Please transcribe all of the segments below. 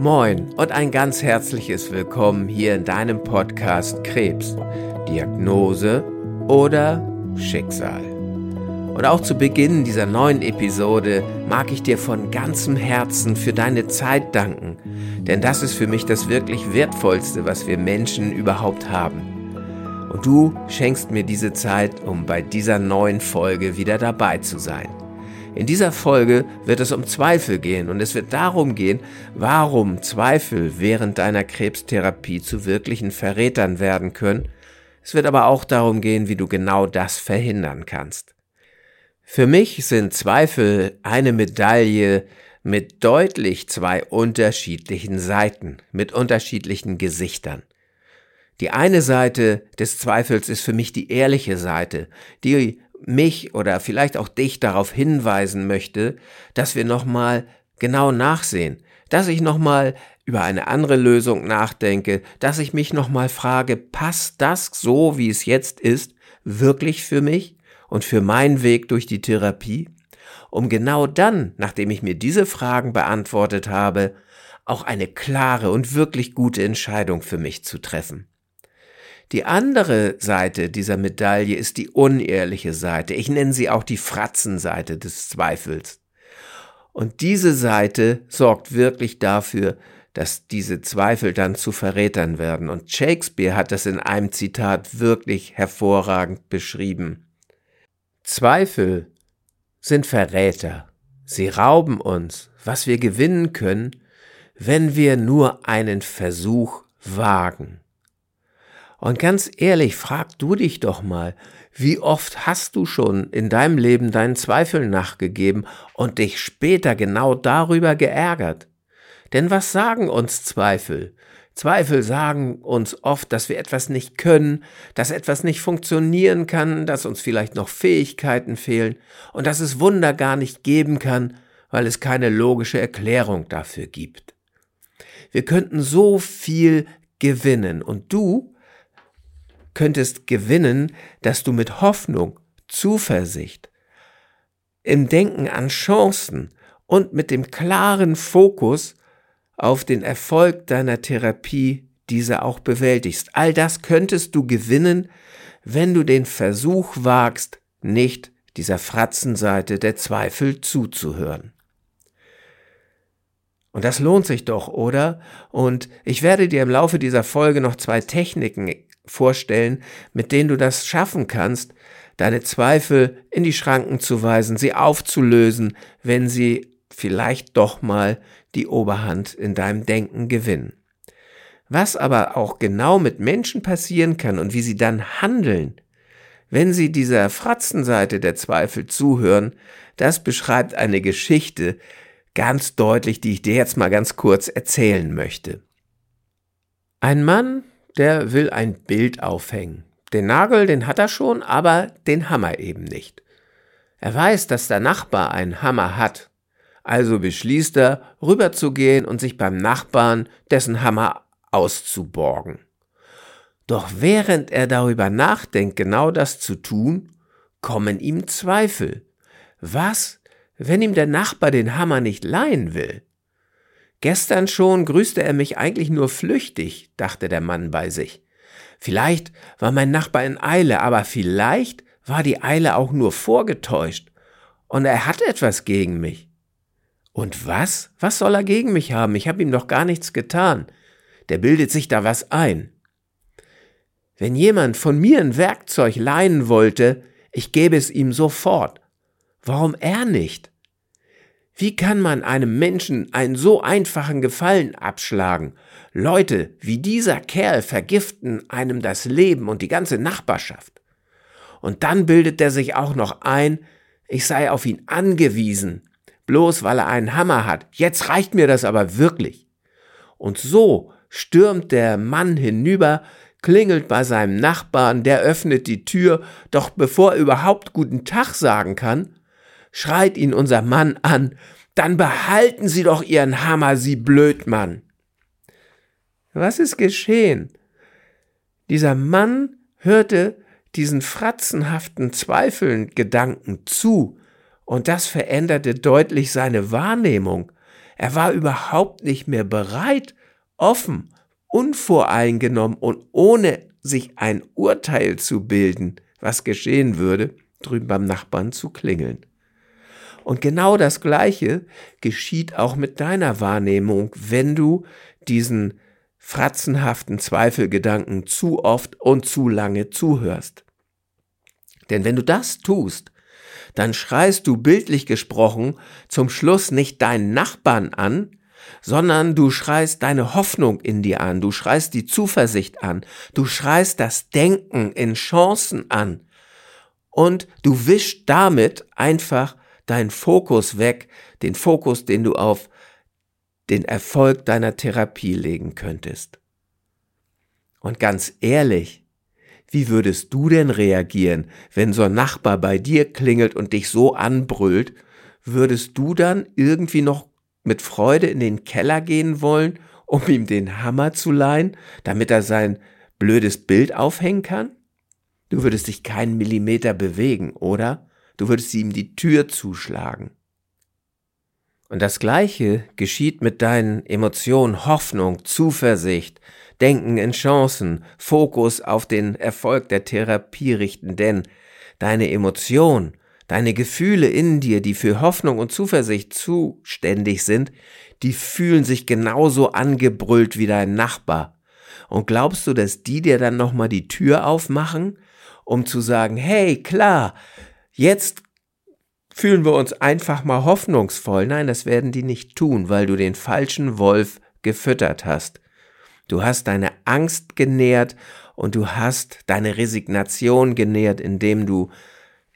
Moin und ein ganz herzliches Willkommen hier in deinem Podcast Krebs, Diagnose oder Schicksal. Und auch zu Beginn dieser neuen Episode mag ich dir von ganzem Herzen für deine Zeit danken, denn das ist für mich das wirklich Wertvollste, was wir Menschen überhaupt haben. Und du schenkst mir diese Zeit, um bei dieser neuen Folge wieder dabei zu sein. In dieser Folge wird es um Zweifel gehen und es wird darum gehen, warum Zweifel während deiner Krebstherapie zu wirklichen Verrätern werden können. Es wird aber auch darum gehen, wie du genau das verhindern kannst. Für mich sind Zweifel eine Medaille mit deutlich zwei unterschiedlichen Seiten, mit unterschiedlichen Gesichtern. Die eine Seite des Zweifels ist für mich die ehrliche Seite, die mich oder vielleicht auch dich darauf hinweisen möchte, dass wir nochmal genau nachsehen, dass ich nochmal über eine andere Lösung nachdenke, dass ich mich nochmal frage, passt das so, wie es jetzt ist, wirklich für mich und für meinen Weg durch die Therapie? Um genau dann, nachdem ich mir diese Fragen beantwortet habe, auch eine klare und wirklich gute Entscheidung für mich zu treffen. Die andere Seite dieser Medaille ist die unehrliche Seite. Ich nenne sie auch die Fratzenseite des Zweifels. Und diese Seite sorgt wirklich dafür, dass diese Zweifel dann zu Verrätern werden. Und Shakespeare hat das in einem Zitat wirklich hervorragend beschrieben. Zweifel sind Verräter. Sie rauben uns, was wir gewinnen können, wenn wir nur einen Versuch wagen. Und ganz ehrlich, frag du dich doch mal, wie oft hast du schon in deinem Leben deinen Zweifeln nachgegeben und dich später genau darüber geärgert? Denn was sagen uns Zweifel? Zweifel sagen uns oft, dass wir etwas nicht können, dass etwas nicht funktionieren kann, dass uns vielleicht noch Fähigkeiten fehlen und dass es Wunder gar nicht geben kann, weil es keine logische Erklärung dafür gibt. Wir könnten so viel gewinnen und du könntest gewinnen, dass du mit Hoffnung, Zuversicht, im Denken an Chancen und mit dem klaren Fokus auf den Erfolg deiner Therapie diese auch bewältigst. All das könntest du gewinnen, wenn du den Versuch wagst, nicht dieser Fratzenseite der Zweifel zuzuhören. Und das lohnt sich doch, oder? Und ich werde dir im Laufe dieser Folge noch zwei Techniken vorstellen, mit denen du das schaffen kannst, deine Zweifel in die Schranken zu weisen, sie aufzulösen, wenn sie vielleicht doch mal die Oberhand in deinem Denken gewinnen. Was aber auch genau mit Menschen passieren kann und wie sie dann handeln, wenn sie dieser Fratzenseite der Zweifel zuhören, das beschreibt eine Geschichte ganz deutlich, die ich dir jetzt mal ganz kurz erzählen möchte. Ein Mann der will ein Bild aufhängen. Den Nagel, den hat er schon, aber den Hammer eben nicht. Er weiß, dass der Nachbar einen Hammer hat. Also beschließt er, rüberzugehen und sich beim Nachbarn dessen Hammer auszuborgen. Doch während er darüber nachdenkt, genau das zu tun, kommen ihm Zweifel. Was, wenn ihm der Nachbar den Hammer nicht leihen will? Gestern schon grüßte er mich eigentlich nur flüchtig, dachte der Mann bei sich. Vielleicht war mein Nachbar in Eile, aber vielleicht war die Eile auch nur vorgetäuscht, und er hat etwas gegen mich. Und was? Was soll er gegen mich haben? Ich habe ihm doch gar nichts getan. Der bildet sich da was ein. Wenn jemand von mir ein Werkzeug leihen wollte, ich gebe es ihm sofort. Warum er nicht? Wie kann man einem Menschen einen so einfachen Gefallen abschlagen? Leute wie dieser Kerl vergiften einem das Leben und die ganze Nachbarschaft. Und dann bildet er sich auch noch ein, ich sei auf ihn angewiesen, bloß weil er einen Hammer hat. Jetzt reicht mir das aber wirklich. Und so stürmt der Mann hinüber, klingelt bei seinem Nachbarn, der öffnet die Tür, doch bevor er überhaupt guten Tag sagen kann, schreit ihn unser Mann an, dann behalten Sie doch Ihren Hammer, Sie Blödmann. Was ist geschehen? Dieser Mann hörte diesen fratzenhaften Zweifeln Gedanken zu, und das veränderte deutlich seine Wahrnehmung. Er war überhaupt nicht mehr bereit, offen, unvoreingenommen und ohne sich ein Urteil zu bilden, was geschehen würde, drüben beim Nachbarn zu klingeln. Und genau das Gleiche geschieht auch mit deiner Wahrnehmung, wenn du diesen fratzenhaften Zweifelgedanken zu oft und zu lange zuhörst. Denn wenn du das tust, dann schreist du bildlich gesprochen zum Schluss nicht deinen Nachbarn an, sondern du schreist deine Hoffnung in dir an, du schreist die Zuversicht an, du schreist das Denken in Chancen an und du wischst damit einfach deinen Fokus weg, den Fokus, den du auf den Erfolg deiner Therapie legen könntest. Und ganz ehrlich, wie würdest du denn reagieren, wenn so ein Nachbar bei dir klingelt und dich so anbrüllt? Würdest du dann irgendwie noch mit Freude in den Keller gehen wollen, um ihm den Hammer zu leihen, damit er sein blödes Bild aufhängen kann? Du würdest dich keinen Millimeter bewegen, oder? Du würdest ihm die Tür zuschlagen. Und das Gleiche geschieht mit deinen Emotionen, Hoffnung, Zuversicht, Denken in Chancen, Fokus auf den Erfolg der Therapie richten, denn deine Emotion, deine Gefühle in dir, die für Hoffnung und Zuversicht zuständig sind, die fühlen sich genauso angebrüllt wie dein Nachbar. Und glaubst du, dass die dir dann nochmal die Tür aufmachen, um zu sagen, hey, klar, jetzt fühlen wir uns einfach mal hoffnungsvoll. Nein, das werden die nicht tun, weil du den falschen Wolf gefüttert hast. Du hast deine Angst genährt und du hast deine Resignation genährt, indem du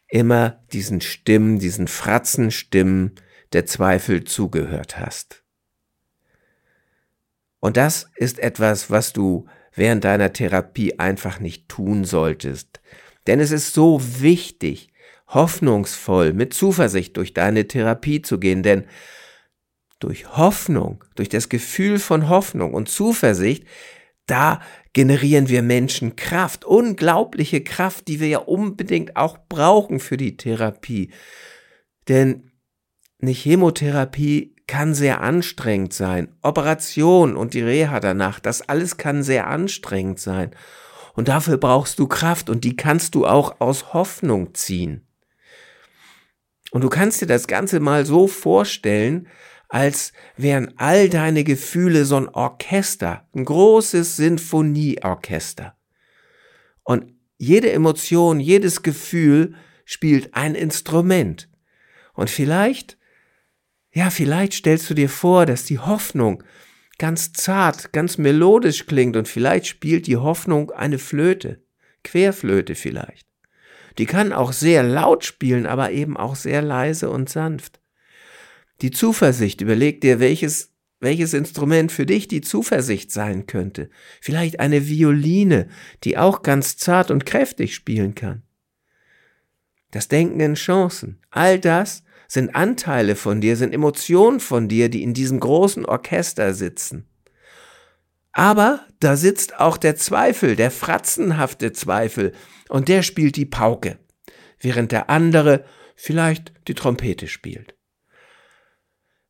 immer diesen Stimmen, diesen Fratzenstimmen der Zweifel zugehört hast. Und das ist etwas, was du während deiner Therapie einfach nicht tun solltest. Denn es ist so wichtig, hoffnungsvoll, mit Zuversicht durch deine Therapie zu gehen, denn durch Hoffnung, durch das Gefühl von Hoffnung und Zuversicht, da generieren wir Menschen Kraft, unglaubliche Kraft, die wir ja unbedingt auch brauchen für die Therapie. Denn eine Chemotherapie kann sehr anstrengend sein. Operation und die Reha danach, das alles kann sehr anstrengend sein. Und dafür brauchst du Kraft und die kannst du auch aus Hoffnung ziehen. Und du kannst dir das Ganze mal so vorstellen, als wären all deine Gefühle so ein Orchester, ein großes Sinfonieorchester. Und jede Emotion, jedes Gefühl spielt ein Instrument. Und vielleicht, ja, vielleicht stellst du dir vor, dass die Hoffnung ganz zart, ganz melodisch klingt und vielleicht spielt die Hoffnung eine Flöte, Querflöte vielleicht. Die kann auch sehr laut spielen, aber eben auch sehr leise und sanft. Die Zuversicht, überleg dir, welches, welches Instrument für dich die Zuversicht sein könnte. Vielleicht eine Violine, die auch ganz zart und kräftig spielen kann. Das Denken in Chancen, all das sind Anteile von dir, sind Emotionen von dir, die in diesem großen Orchester sitzen. Aber da sitzt auch der Zweifel, der fratzenhafte Zweifel, und der spielt die Pauke, während der andere vielleicht die Trompete spielt.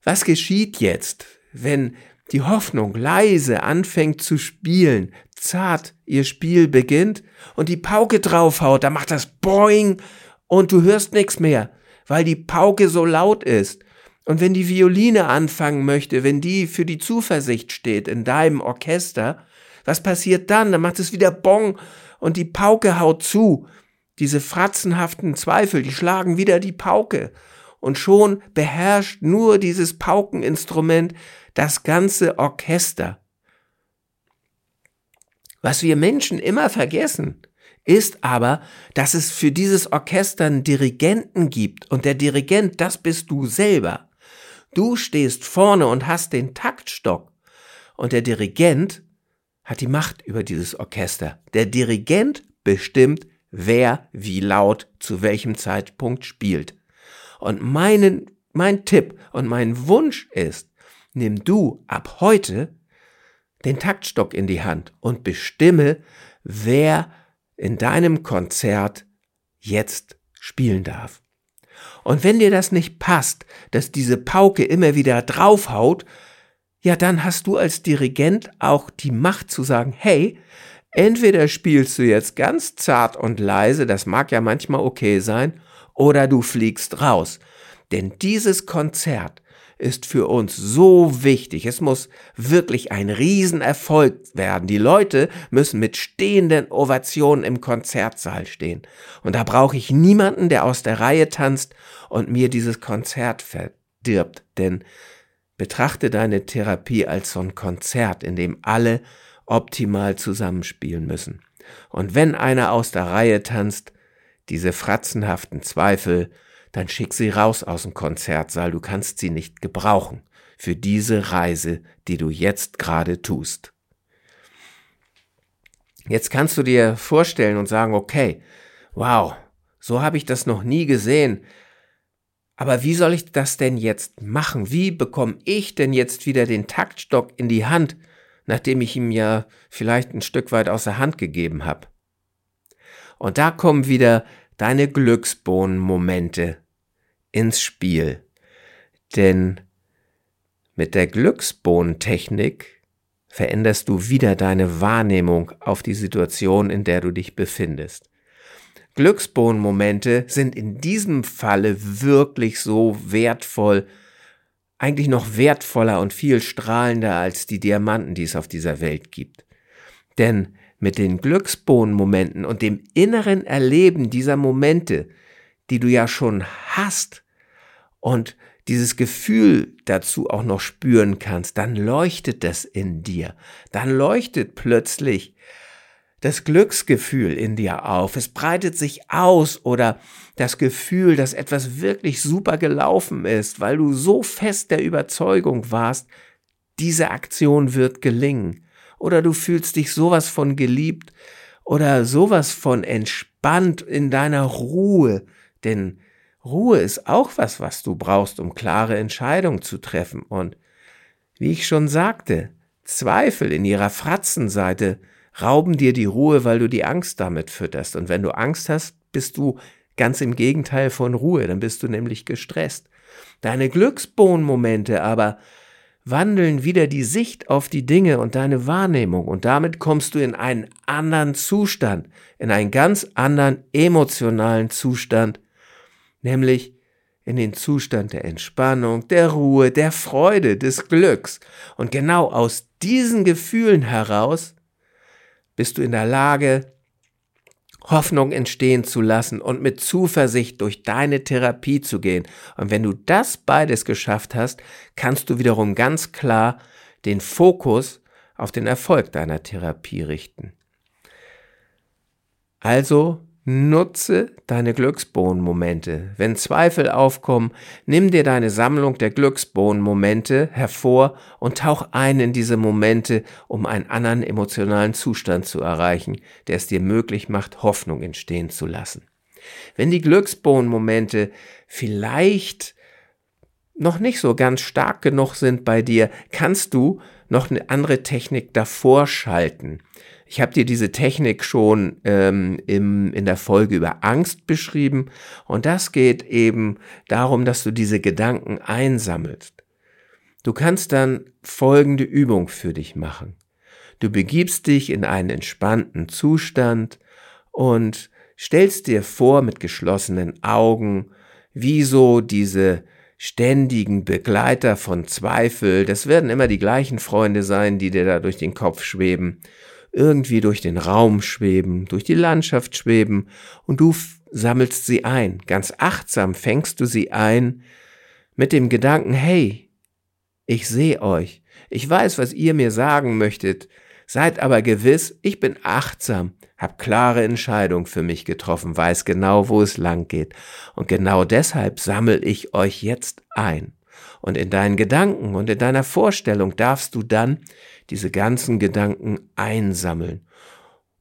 Was geschieht jetzt, wenn die Hoffnung leise anfängt zu spielen, zart ihr Spiel beginnt und die Pauke draufhaut, da macht das Boing und du hörst nichts mehr, weil die Pauke so laut ist. Und wenn die Violine anfangen möchte, wenn die für die Zuversicht steht in deinem Orchester, was passiert dann? Dann macht es wieder Bong und die Pauke haut zu. Diese fratzenhaften Zweifel, die schlagen wieder die Pauke. Und schon beherrscht nur dieses Paukeninstrument das ganze Orchester. Was wir Menschen immer vergessen, ist aber, dass es für dieses Orchester einen Dirigenten gibt und der Dirigent, das bist du selber. Du stehst vorne und hast den Taktstock und der Dirigent hat die Macht über dieses Orchester. Der Dirigent bestimmt, wer wie laut zu welchem Zeitpunkt spielt. Und meinen, mein Tipp und mein Wunsch ist, nimm du ab heute den Taktstock in die Hand und bestimme, wer in deinem Konzert jetzt spielen darf. Und wenn dir das nicht passt, dass diese Pauke immer wieder draufhaut, ja, dann hast du als Dirigent auch die Macht zu sagen, hey, entweder spielst du jetzt ganz zart und leise, das mag ja manchmal okay sein, oder du fliegst raus. Denn dieses Konzert ist für uns so wichtig. Es muss wirklich ein Riesenerfolg werden. Die Leute müssen mit stehenden Ovationen im Konzertsaal stehen. Und da brauche ich niemanden, der aus der Reihe tanzt und mir dieses Konzert verdirbt. Denn betrachte deine Therapie als so ein Konzert, in dem alle optimal zusammenspielen müssen. Und wenn einer aus der Reihe tanzt, diese fratzenhaften Zweifel, dann schick sie raus aus dem Konzertsaal, du kannst sie nicht gebrauchen für diese Reise, die du jetzt gerade tust. Jetzt kannst du dir vorstellen und sagen, okay, wow, so habe ich das noch nie gesehen. Aber wie soll ich das denn jetzt machen? Wie bekomme ich denn jetzt wieder den Taktstock in die Hand, nachdem ich ihm ja vielleicht ein Stück weit aus der Hand gegeben habe? Und da kommen wieder deine Glücksbohnenmomente ins Spiel. Denn mit der Glücksbohnentechnik veränderst du wieder deine Wahrnehmung auf die Situation, in der du dich befindest. Glücksbohnenmomente sind in diesem Falle wirklich so wertvoll, eigentlich noch wertvoller und viel strahlender als die Diamanten, die es auf dieser Welt gibt. Denn mit den Glücksbohnenmomenten und dem inneren Erleben dieser Momente, die du ja schon hast, und dieses Gefühl dazu auch noch spüren kannst, dann leuchtet das in dir. Dann leuchtet plötzlich das Glücksgefühl in dir auf. Es breitet sich aus oder das Gefühl, dass etwas wirklich super gelaufen ist, weil du so fest der Überzeugung warst, diese Aktion wird gelingen. Oder du fühlst dich sowas von geliebt oder sowas von entspannt in deiner Ruhe, denn Ruhe ist auch was, was du brauchst, um klare Entscheidungen zu treffen. Und wie ich schon sagte, Zweifel in ihrer Fratzenseite rauben dir die Ruhe, weil du die Angst damit fütterst. Und wenn du Angst hast, bist du ganz im Gegenteil von Ruhe, dann bist du nämlich gestresst. Deine Glücksbohnmomente aber wandeln wieder die Sicht auf die Dinge und deine Wahrnehmung und damit kommst du in einen anderen Zustand, in einen ganz anderen emotionalen Zustand, nämlich in den Zustand der Entspannung, der Ruhe, der Freude, des Glücks. Und genau aus diesen Gefühlen heraus bist du in der Lage, Hoffnung entstehen zu lassen und mit Zuversicht durch deine Therapie zu gehen. Und wenn du das beides geschafft hast, kannst du wiederum ganz klar den Fokus auf den Erfolg deiner Therapie richten. Also Nutze deine Glücksbohnenmomente. Wenn Zweifel aufkommen, nimm dir deine Sammlung der Glücksbohnenmomente hervor und tauch ein in diese Momente, um einen anderen emotionalen Zustand zu erreichen, der es dir möglich macht, Hoffnung entstehen zu lassen. Wenn die Glücksbohnenmomente vielleicht noch nicht so ganz stark genug sind bei dir, kannst du noch eine andere Technik davor schalten. Ich habe dir diese Technik schon ähm, im, in der Folge über Angst beschrieben und das geht eben darum, dass du diese Gedanken einsammelst. Du kannst dann folgende Übung für dich machen. Du begibst dich in einen entspannten Zustand und stellst dir vor mit geschlossenen Augen, wie so diese ständigen Begleiter von Zweifel, das werden immer die gleichen Freunde sein, die dir da durch den Kopf schweben, irgendwie durch den Raum schweben, durch die Landschaft schweben und du sammelst sie ein. Ganz achtsam fängst du sie ein mit dem Gedanken, hey, ich sehe euch. Ich weiß, was ihr mir sagen möchtet. Seid aber gewiss, ich bin achtsam, hab klare Entscheidungen für mich getroffen, weiß genau, wo es lang geht. Und genau deshalb sammel ich euch jetzt ein. Und in deinen Gedanken und in deiner Vorstellung darfst du dann diese ganzen Gedanken einsammeln.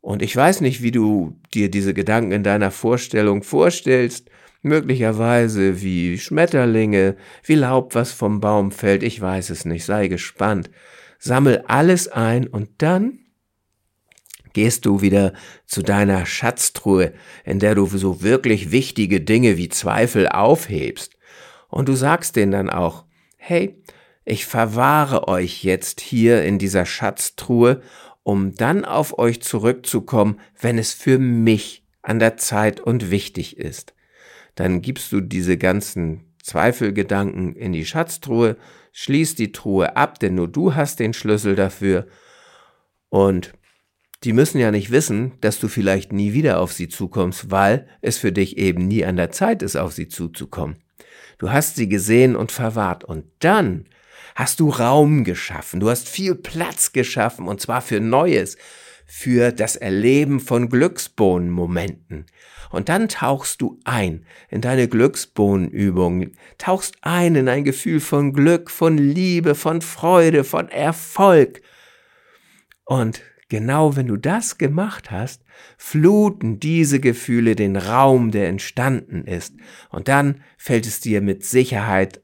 Und ich weiß nicht, wie du dir diese Gedanken in deiner Vorstellung vorstellst, möglicherweise wie Schmetterlinge, wie Laub, was vom Baum fällt, ich weiß es nicht, sei gespannt. Sammel alles ein und dann gehst du wieder zu deiner Schatztruhe, in der du so wirklich wichtige Dinge wie Zweifel aufhebst. Und du sagst denen dann auch, hey, ich verwahre euch jetzt hier in dieser Schatztruhe, um dann auf euch zurückzukommen, wenn es für mich an der Zeit und wichtig ist. Dann gibst du diese ganzen Zweifelgedanken in die Schatztruhe, schließt die Truhe ab, denn nur du hast den Schlüssel dafür und die müssen ja nicht wissen, dass du vielleicht nie wieder auf sie zukommst, weil es für dich eben nie an der Zeit ist, auf sie zuzukommen. Du hast sie gesehen und verwahrt und dann hast du Raum geschaffen, du hast viel Platz geschaffen und zwar für Neues, für das Erleben von Glücksbohnenmomenten. Und dann tauchst du ein in deine Glücksbohnenübung, tauchst ein in ein Gefühl von Glück, von Liebe, von Freude, von Erfolg. Und genau wenn du das gemacht hast, fluten diese Gefühle den Raum, der entstanden ist. Und dann fällt es dir mit Sicherheit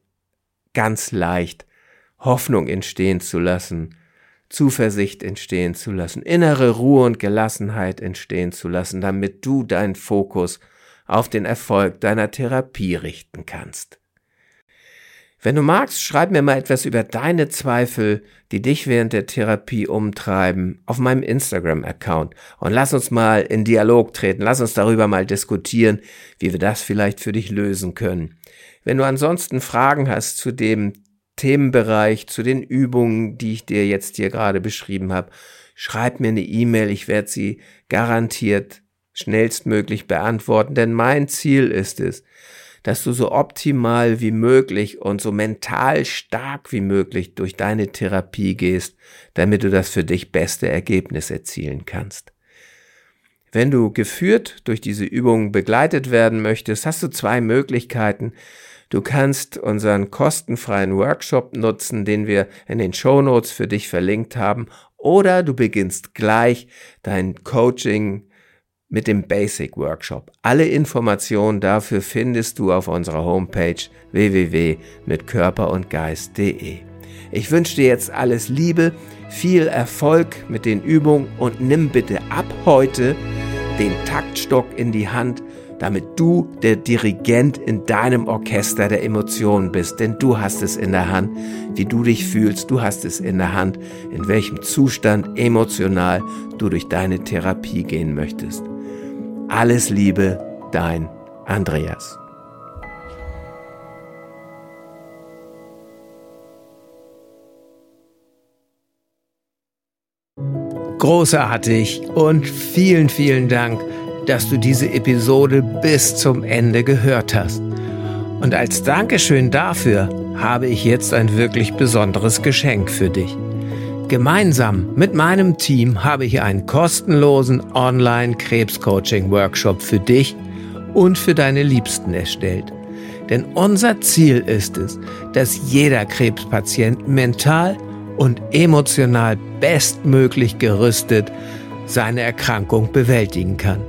ganz leicht, Hoffnung entstehen zu lassen, Zuversicht entstehen zu lassen, innere Ruhe und Gelassenheit entstehen zu lassen, damit du deinen Fokus auf den Erfolg deiner Therapie richten kannst. Wenn du magst, schreib mir mal etwas über deine Zweifel, die dich während der Therapie umtreiben, auf meinem Instagram-Account und lass uns mal in Dialog treten, lass uns darüber mal diskutieren, wie wir das vielleicht für dich lösen können. Wenn du ansonsten Fragen hast zu dem Themenbereich, zu den Übungen, die ich dir jetzt hier gerade beschrieben habe, schreib mir eine E-Mail, ich werde sie garantiert schnellstmöglich beantworten, denn mein Ziel ist es, dass du so optimal wie möglich und so mental stark wie möglich durch deine Therapie gehst, damit du das für dich beste Ergebnis erzielen kannst. Wenn du geführt durch diese Übungen begleitet werden möchtest, hast du zwei Möglichkeiten. Du kannst unseren kostenfreien Workshop nutzen, den wir in den Show Notes für dich verlinkt haben, oder du beginnst gleich dein Coaching mit dem Basic Workshop. Alle Informationen dafür findest du auf unserer Homepage www.mitkörperundgeist.de. Ich wünsche dir jetzt alles Liebe, viel Erfolg mit den Übungen und nimm bitte ab heute den Taktstock in die Hand damit du der Dirigent in deinem Orchester der Emotionen bist. Denn du hast es in der Hand, wie du dich fühlst. Du hast es in der Hand, in welchem Zustand emotional du durch deine Therapie gehen möchtest. Alles Liebe, dein Andreas. Großartig und vielen, vielen Dank dass du diese Episode bis zum Ende gehört hast. Und als Dankeschön dafür habe ich jetzt ein wirklich besonderes Geschenk für dich. Gemeinsam mit meinem Team habe ich einen kostenlosen Online-Krebscoaching-Workshop für dich und für deine Liebsten erstellt. Denn unser Ziel ist es, dass jeder Krebspatient mental und emotional bestmöglich gerüstet seine Erkrankung bewältigen kann.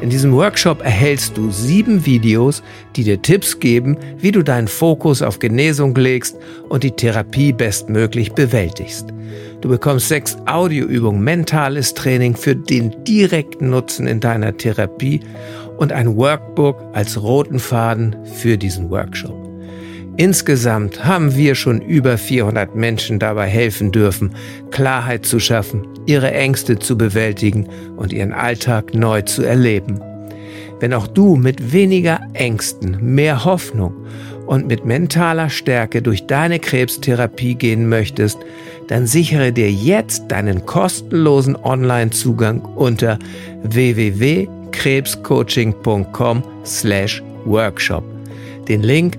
In diesem Workshop erhältst du sieben Videos, die dir Tipps geben, wie du deinen Fokus auf Genesung legst und die Therapie bestmöglich bewältigst. Du bekommst sechs Audioübungen, mentales Training für den direkten Nutzen in deiner Therapie und ein Workbook als roten Faden für diesen Workshop. Insgesamt haben wir schon über 400 Menschen dabei helfen dürfen, Klarheit zu schaffen, ihre Ängste zu bewältigen und ihren Alltag neu zu erleben. Wenn auch du mit weniger Ängsten, mehr Hoffnung und mit mentaler Stärke durch deine Krebstherapie gehen möchtest, dann sichere dir jetzt deinen kostenlosen Online-Zugang unter www.krebscoaching.com/workshop. Den Link